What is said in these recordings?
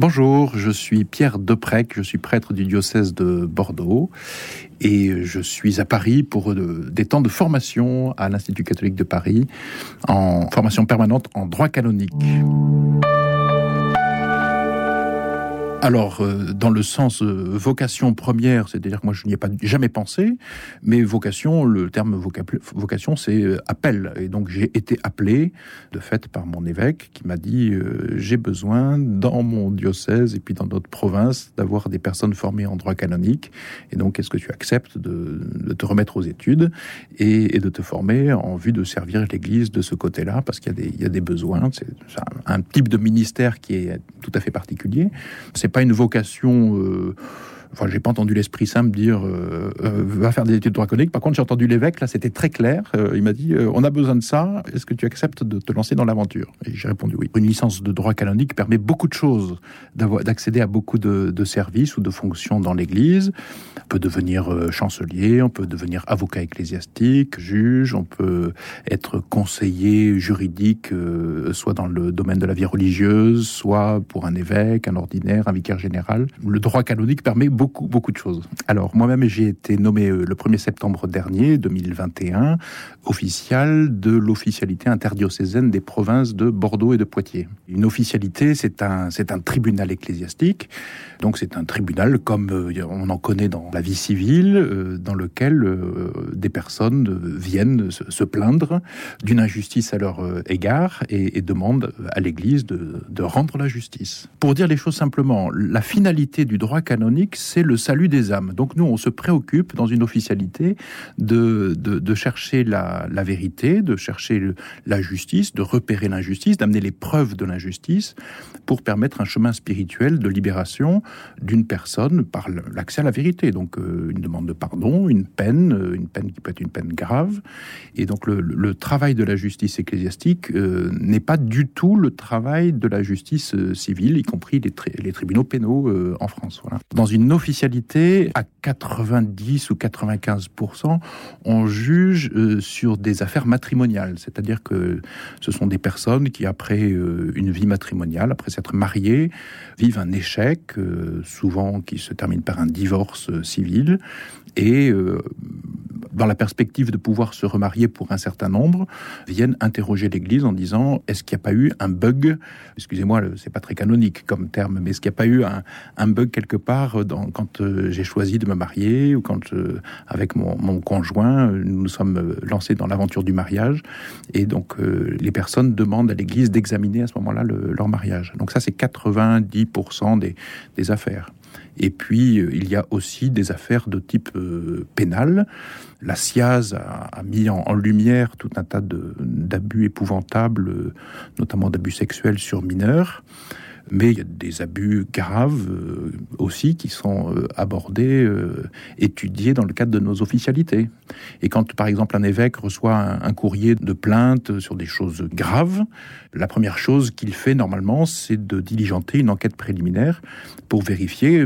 Bonjour, je suis Pierre Deprec, je suis prêtre du diocèse de Bordeaux et je suis à Paris pour euh, des temps de formation à l'Institut catholique de Paris en formation permanente en droit canonique. Alors, euh, dans le sens euh, vocation première, c'est-à-dire que moi je n'y ai pas jamais pensé, mais vocation, le terme vocation, c'est euh, appel. Et donc j'ai été appelé, de fait, par mon évêque qui m'a dit j'ai besoin dans mon diocèse et puis dans notre province d'avoir des personnes formées en droit canonique. Et donc, est-ce que tu acceptes de, te remettre aux études et, de te former en vue de servir l'Église de ce côté-là, parce qu'il y, a des besoins. C'est un type de ministère qui est tout à fait particulier. Pas une vocation euh, Enfin, j'ai pas entendu l'Esprit Saint me dire euh, euh, va faire des études de droit canonique. Par contre, j'ai entendu l'évêque, là, c'était très clair. Euh, il m'a dit on a besoin de ça. Est-ce que tu acceptes de te lancer dans l'aventure? Et j'ai répondu oui. Une licence de droit canonique permet beaucoup de choses, d'accéder à beaucoup de, de, services ou de fonctions dans l'Église. On peut devenir chancelier, on peut devenir avocat ecclésiastique, juge, on peut être conseiller juridique, soit dans le domaine de la vie religieuse, soit pour un évêque, un ordinaire, un vicaire général. Le droit canonique permet beaucoup, beaucoup de choses. Alors, moi-même, j'ai été nommé euh, le 1er septembre dernier, 2021, official de l'officialité interdiocésaine des provinces de Bordeaux et de Poitiers. Une officialité, c'est un, c'est un tribunal ecclésiastique. Donc, c'est un tribunal comme euh, on en connaît dans la vie civile, euh, dans lequel des personnes viennent se plaindre d'une injustice à leur égard et, demandent à l'Église de, de rendre la justice. Pour dire les choses simplement, la finalité du droit canonique, c'est le salut des âmes. Donc nous, on se préoccupe dans une officialité de, de, chercher la, la, vérité, de chercher la justice, de repérer l'injustice, d'amener les preuves de l'injustice pour permettre un chemin spirituel de libération d'une personne par l'accès à la vérité. Donc euh, une demande de pardon, une peine, euh, une peine qui peut être une peine grave. Et donc le, travail de la justice ecclésiastique euh, n'est pas du tout le travail de la justice civile, y compris les, les tribunaux pénaux en France. Voilà. Dans une officialité, à 90 ou 95%, on juge euh, sur des affaires matrimoniales. C'est-à-dire que ce sont des personnes qui, après euh, une vie matrimoniale, après s'être mariées, vivent un échec, euh, souvent qui se termine par un divorce civil, et dans la perspective de pouvoir se remarier pour un certain nombre, viennent interroger l'Église en disant est-ce qu'il n'y a pas eu un bug? Excusez-moi, c'est pas très canonique comme terme, mais est-ce qu'il n'y a pas eu un, bug quelque part dans, quand euh, j'ai choisi de me marier ou quand, euh, avec mon, conjoint, nous nous sommes lancés dans l'aventure du mariage Et donc, euh, les personnes demandent à l'Église d'examiner à ce moment-là leur mariage. Donc ça, c'est 90% des, des affaires. Et puis, euh, il y a aussi des affaires de type euh, pénal. La SIAZ a, mis en, lumière tout un tas d'abus épouvantables, euh, notamment d'abus sexuels sur mineurs mais il y a des abus graves euh, aussi qui sont euh, abordés, euh, étudiés dans le cadre de nos officialités. Et quand, par exemple, un évêque reçoit un, courrier de plainte sur des choses graves, la première chose qu'il fait normalement, c'est de diligenter une enquête préliminaire pour vérifier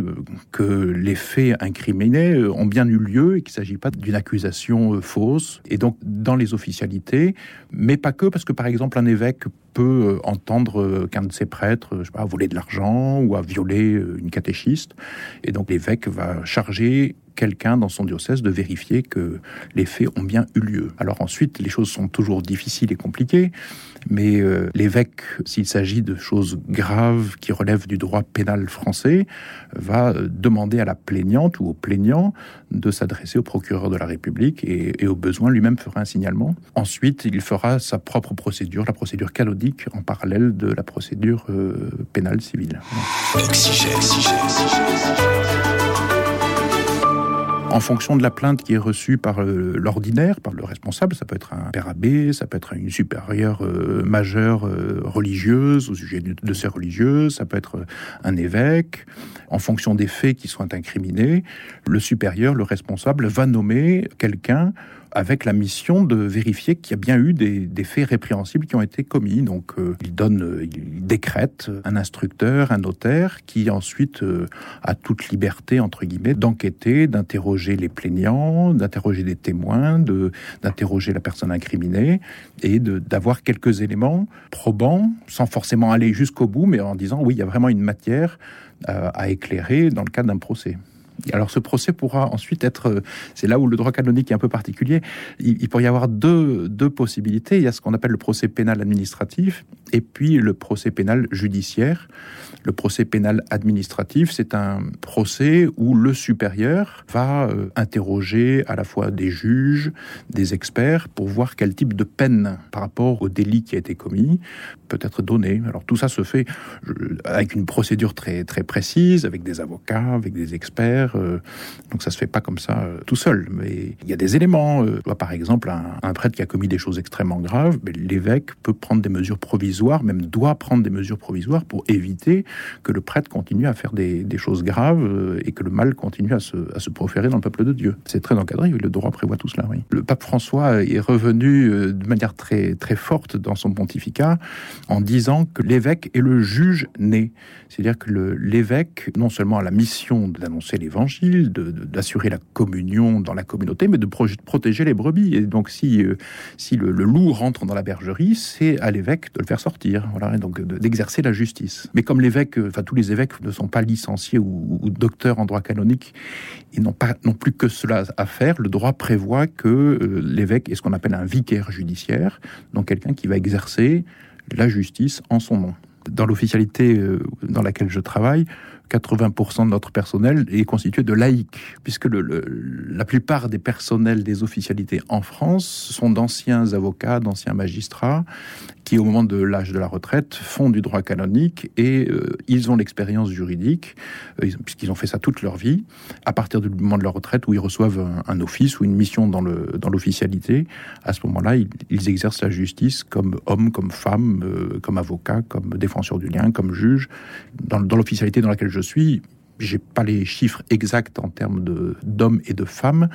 que les faits incriminés ont bien eu lieu et qu'il ne s'agit pas d'une accusation fausse. Et donc, dans les officialités, mais pas que, parce que, par exemple, un évêque peut entendre qu'un de ses prêtres, je sais pas, voler de l'argent ou violer euh, une catéchiste. Et donc l'évêque va charger quelqu'un dans son diocèse de vérifier que les faits ont bien eu lieu. Alors ensuite, les choses sont toujours difficiles et compliquées, mais euh, l'évêque, s'il s'agit de choses graves qui relèvent du droit pénal français, va euh, demander à la plaignante ou au plaignant de s'adresser au procureur de la République et, au besoin lui-même fera un signalement. Ensuite, il fera sa propre procédure, la procédure canonique en parallèle de la procédure euh, pénale civile. En fonction de la plainte qui est reçue par euh, l'ordinaire, par le responsable, ça peut être un père abbé, ça peut être une supérieure euh, majeure euh, religieuse au sujet de, ces religieuses, ça peut être un évêque. En fonction des faits qui sont incriminés, le supérieur, le responsable, va nommer quelqu'un avec la mission de vérifier qu'il y a bien eu des, faits répréhensibles qui ont été commis. Donc euh, il donne, il décrète un instructeur, un notaire, qui ensuite a toute liberté, entre guillemets, d'enquêter, d'interroger les plaignants, d'interroger des témoins, d'interroger la personne incriminée et d'avoir quelques éléments probants, sans forcément aller jusqu'au bout, mais en disant oui, il y a vraiment une matière à éclairer dans le cadre d'un procès. Alors ce procès pourra ensuite être, euh, c'est là où le droit canonique est un peu particulier, il, pourrait y avoir deux, deux possibilités. Il y a ce qu'on appelle le procès pénal administratif et puis le procès pénal judiciaire. Le procès pénal administratif, c'est un procès où le supérieur va euh, interroger à la fois des juges, des experts, pour voir quel type de peine par rapport au délit qui a été commis peut être donné. Alors tout ça se fait avec une procédure très, très précise, avec des avocats, avec des experts euh, donc ça se fait pas comme ça euh, tout seul. Mais il y a des éléments. Euh, par exemple, un, prêtre qui a commis des choses extrêmement graves, l'évêque peut prendre des mesures provisoires, même doit prendre des mesures provisoires pour éviter que le prêtre continue à faire des, choses graves et que le mal continue à se, à se, proférer dans le peuple de Dieu. C'est très encadré. Le droit prévoit tout cela. Oui. Le pape François est revenu de manière très très forte dans son pontificat en disant que l'évêque est le juge né. C'est-à-dire que l'évêque, non seulement a la mission d'annoncer les d'assurer la communion dans la communauté, mais de protéger les brebis. Et donc, si, euh, si le, loup rentre dans la bergerie, c'est à l'évêque de le faire sortir, donc d'exercer la justice. Mais comme l'évêque, euh, enfin tous les évêques ne sont pas licenciés ou, docteurs en droit canonique, ils n'ont pas non plus que cela à faire. Le droit prévoit que euh, l'évêque est ce qu'on appelle un vicaire judiciaire, donc quelqu'un qui va exercer la justice en son nom. Dans l'officialité dans laquelle je travaille, 80% de notre personnel est constitué de laïcs, puisque la plupart des personnels des officialités en France sont d'anciens avocats, d'anciens magistrats, qui au moment de l'âge de la retraite font du droit canonique et euh, ils ont l'expérience juridique, euh, puisqu'ils ont fait ça toute leur vie, à partir du moment de leur retraite où ils reçoivent un, office ou une mission dans l'officialité, à ce moment-là, ils, exercent la justice comme hommes, comme femmes, euh, comme avocats, comme défenseurs du lien, comme juges, dans, dans l'officialité dans laquelle je suis, j'ai pas les chiffres exacts en termes d'hommes et de femmes,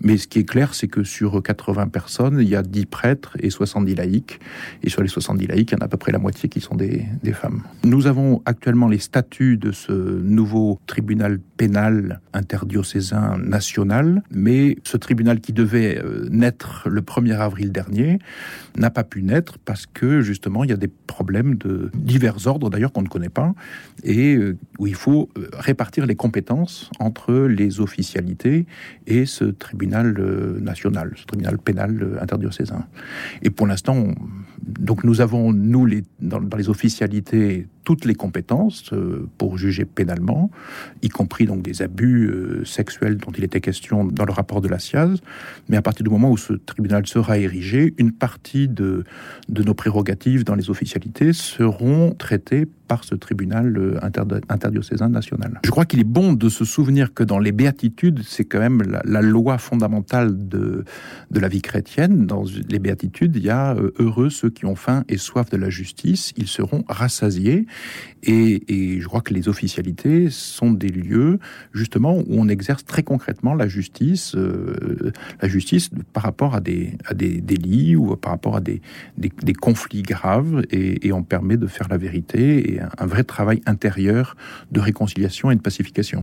mais ce qui est clair, c'est que sur 80 personnes, il y a 10 prêtres et 70 laïcs. Et sur les 70 laïcs, il y en a à peu près la moitié qui sont des, des femmes. Nous avons actuellement les statuts de ce nouveau tribunal pénal interdiocésain national, mais ce tribunal qui devait euh, naître le 1er avril dernier n'a pas pu naître parce que justement, il y a des problèmes de divers ordres, d'ailleurs, qu'on ne connaît pas, et euh, où il faut euh, répartir les compétences entre les officialités et ce tribunal euh, national, ce tribunal pénal euh, interdiocésain. Et pour l'instant, donc nous avons, nous, les, dans, les officialités, toutes les compétences euh, pour juger pénalement, y compris donc des abus sexuels dont il était question dans le rapport de la SIAZ. Mais à partir du moment où ce tribunal sera érigé, une partie de, de nos prérogatives dans les officialités seront traitées par ce tribunal euh, interdiocésain national. Je crois qu'il est bon de se souvenir que dans les béatitudes, c'est quand même la, loi fondamentale de, de la vie chrétienne. Dans les béatitudes, il y a euh, heureux ceux qui ont faim et soif de la justice, ils seront rassasiés. Et, je crois que les officialités sont des lieux justement où on exerce très concrètement la justice, euh, la justice par rapport à des, délits ou par rapport à des, conflits graves, et on permet de faire la vérité et un vrai travail intérieur de réconciliation et de pacification.